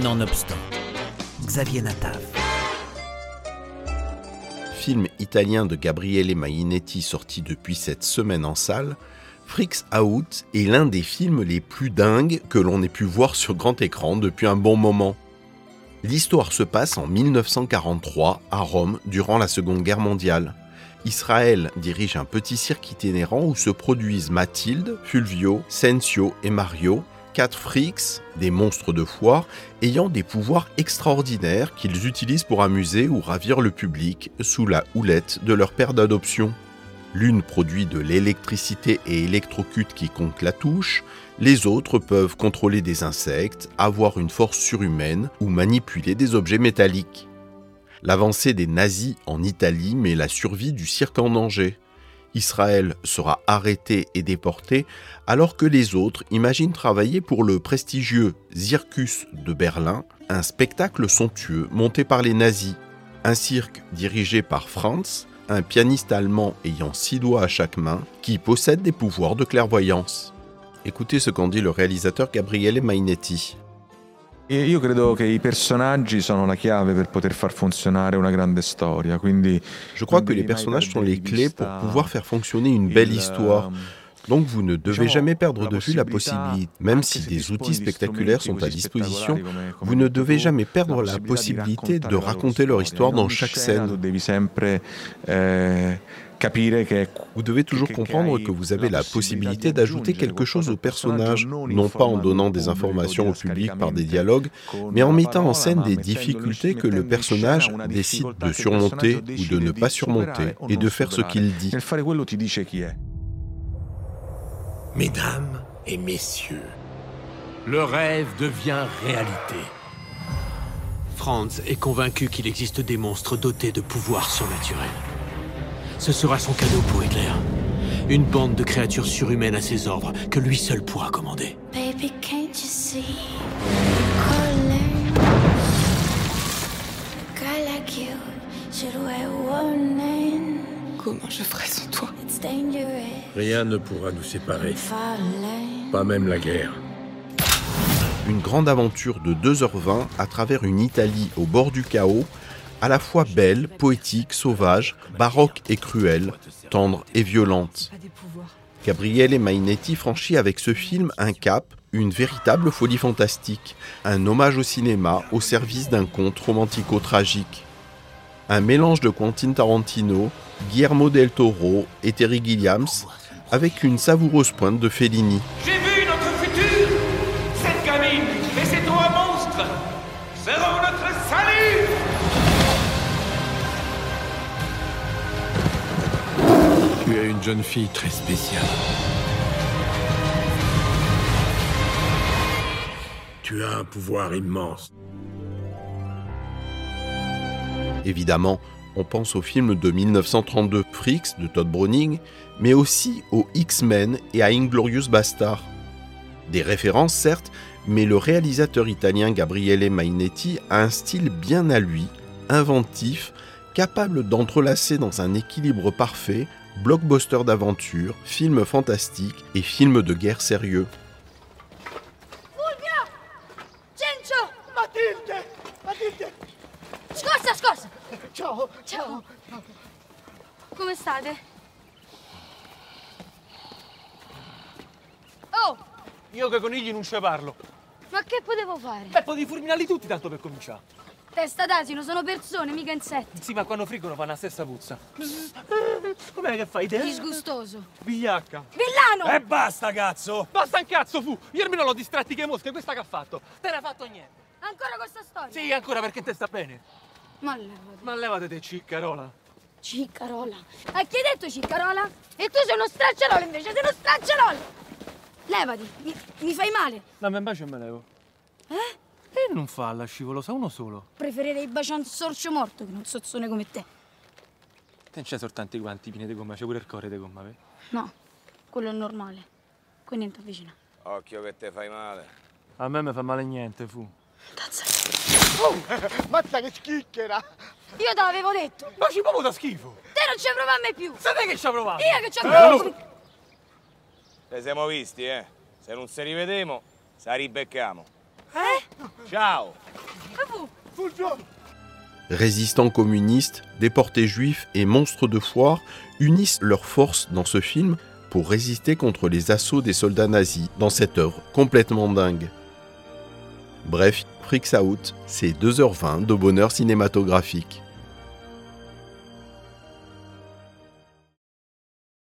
Nonobstant, Xavier Natav. Film italien de Gabriele Mainetti sorti depuis cette semaine en salle, Freaks Out est l'un des films les plus dingues que l'on ait pu voir sur grand écran depuis un bon moment. L'histoire se passe en 1943 à Rome durant la Seconde Guerre mondiale. Israël dirige un petit cirque itinérant où se produisent Mathilde, Fulvio, Sensio et Mario, quatre freaks, des monstres de foire, ayant des pouvoirs extraordinaires qu'ils utilisent pour amuser ou ravir le public sous la houlette de leur père d'adoption. L'une produit de l'électricité et électrocute quiconque la touche, les autres peuvent contrôler des insectes, avoir une force surhumaine ou manipuler des objets métalliques. L'avancée des nazis en Italie met la survie du cirque en danger. Israël sera arrêté et déporté alors que les autres imaginent travailler pour le prestigieux Circus de Berlin, un spectacle somptueux monté par les nazis. Un cirque dirigé par Franz, un pianiste allemand ayant six doigts à chaque main, qui possède des pouvoirs de clairvoyance. Écoutez ce qu'en dit le réalisateur Gabriele Mainetti. Io credo che i personaggi sono la chiave per poter far funzionare una grande storia. Quindi Je crois que les personnages sont les clés pour pouvoir faire fonctionner une belle histoire. Donc vous ne devez jamais perdre de vue la possibilité, même si des outils spectaculaires sont à disposition, vous ne devez jamais perdre la possibilité de raconter leur histoire dans chaque scène. Vous devez toujours comprendre que vous avez la possibilité d'ajouter quelque chose au personnage, non pas en donnant des informations au public par des dialogues, mais en mettant en scène des difficultés que le personnage décide de surmonter ou de ne pas surmonter, et de faire ce qu'il dit. Mesdames et messieurs, le rêve devient réalité. Franz est convaincu qu'il existe des monstres dotés de pouvoirs surnaturels. Ce sera son cadeau pour Hitler. Une bande de créatures surhumaines à ses ordres que lui seul pourra commander. Baby, can't you see? Comment je ferais sans toi? Rien ne pourra nous séparer. Pas même la guerre. Une grande aventure de 2h20 à travers une Italie au bord du chaos à la fois belle, poétique, sauvage, baroque et cruelle, tendre et violente. Gabriele Mainetti franchit avec ce film un cap, une véritable folie fantastique, un hommage au cinéma au service d'un conte romantico-tragique. Un mélange de Quentin Tarantino, Guillermo del Toro et Terry Gilliams, avec une savoureuse pointe de Fellini. Tu es une jeune fille très spéciale. Tu as un pouvoir immense. Évidemment, on pense au film de 1932 Freaks de Todd Browning, mais aussi aux X-Men et à Inglorious Bastard. Des références certes, mais le réalisateur italien Gabriele Mainetti a un style bien à lui, inventif, capable d'entrelacer dans un équilibre parfait blockbuster d'aventure, film fantastique et film de guerre sérieux. Matilde Matilde Scorsa, scorsa Ciao! Ciao! Come state? Oh! Io che conigli non ce parlo. Ma che potevo fare? Beh, potevi fulminarli tutti tanto per cominciare Testa d'asino, sono persone, mica insetti. Sì, ma quando friggono fanno la stessa puzza. Com'è che fai te? Disgustoso. Vigliacca. Villano! E basta, cazzo! Basta un cazzo, fu! Io almeno l'ho distratti che mosche, questa che ha fatto? Te ne ha fatto niente. Ancora questa storia? Sì, ancora perché te sta bene. Ma levate. Ma levate te, ciccarola. Ciccarola. A chi hai detto ciccarola? E tu sei uno stracciarolo invece, sei uno stracciarolo! Levati, mi, mi fai male. Dammi un bacio e me levo. Eh? E non fa la scivolosa, uno solo. Preferirei baciare un sorcio morto che un sozzone come te. Te non c'è soltanto i guanti pieni di gomma, c'è pure il cuore di gomma, vedi? No, quello è normale. Quindi non ti avvicina. Occhio che te fai male. A me mi fa male niente, fu. Tazza. Oh, mazza che schicchera! Io te l'avevo detto! Ma ci proprio da schifo! Te non ci prova a me più! Sei te che ci ha provato! Io che ci ho provato! Eh, Te siamo visti, eh? Se non si rivedemo, sa ribecchiamo. Eh? Ciao! Vous Résistants communistes, déportés juifs et monstres de foire unissent leurs forces dans ce film pour résister contre les assauts des soldats nazis dans cette œuvre complètement dingue. Bref, Freaks Out, c'est 2h20 de bonheur cinématographique.